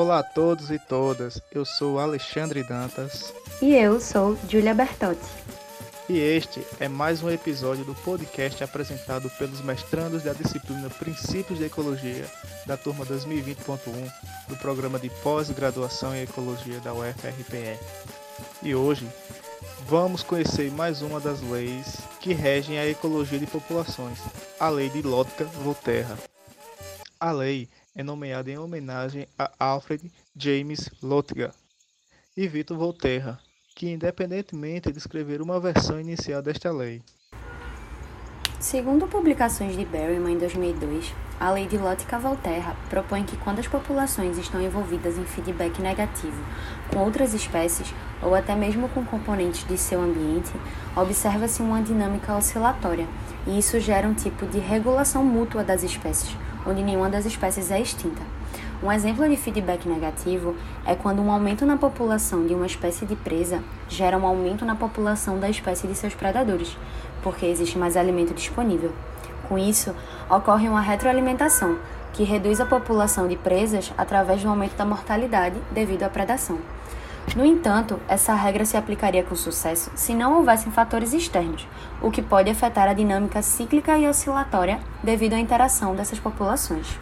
Olá a todos e todas, eu sou Alexandre Dantas. E eu sou Julia Bertotti. E este é mais um episódio do podcast apresentado pelos mestrandos da disciplina Princípios de Ecologia, da turma 2020.1, do programa de pós-graduação em Ecologia da UFRPE. E hoje vamos conhecer mais uma das leis que regem a ecologia de populações, a Lei de Lotka-Volterra. A lei é nomeada em homenagem a Alfred James Lotka e Victor Volterra, que independentemente de escrever uma versão inicial desta lei. Segundo publicações de Berryman em 2002, a lei de Lotka-Volterra propõe que quando as populações estão envolvidas em feedback negativo com outras espécies ou até mesmo com componentes de seu ambiente, observa-se uma dinâmica oscilatória, e isso gera um tipo de regulação mútua das espécies, onde nenhuma das espécies é extinta. Um exemplo de feedback negativo é quando um aumento na população de uma espécie de presa gera um aumento na população da espécie de seus predadores, porque existe mais alimento disponível. Com isso, ocorre uma retroalimentação, que reduz a população de presas através do aumento da mortalidade devido à predação. No entanto, essa regra se aplicaria com sucesso se não houvessem fatores externos, o que pode afetar a dinâmica cíclica e oscilatória devido à interação dessas populações.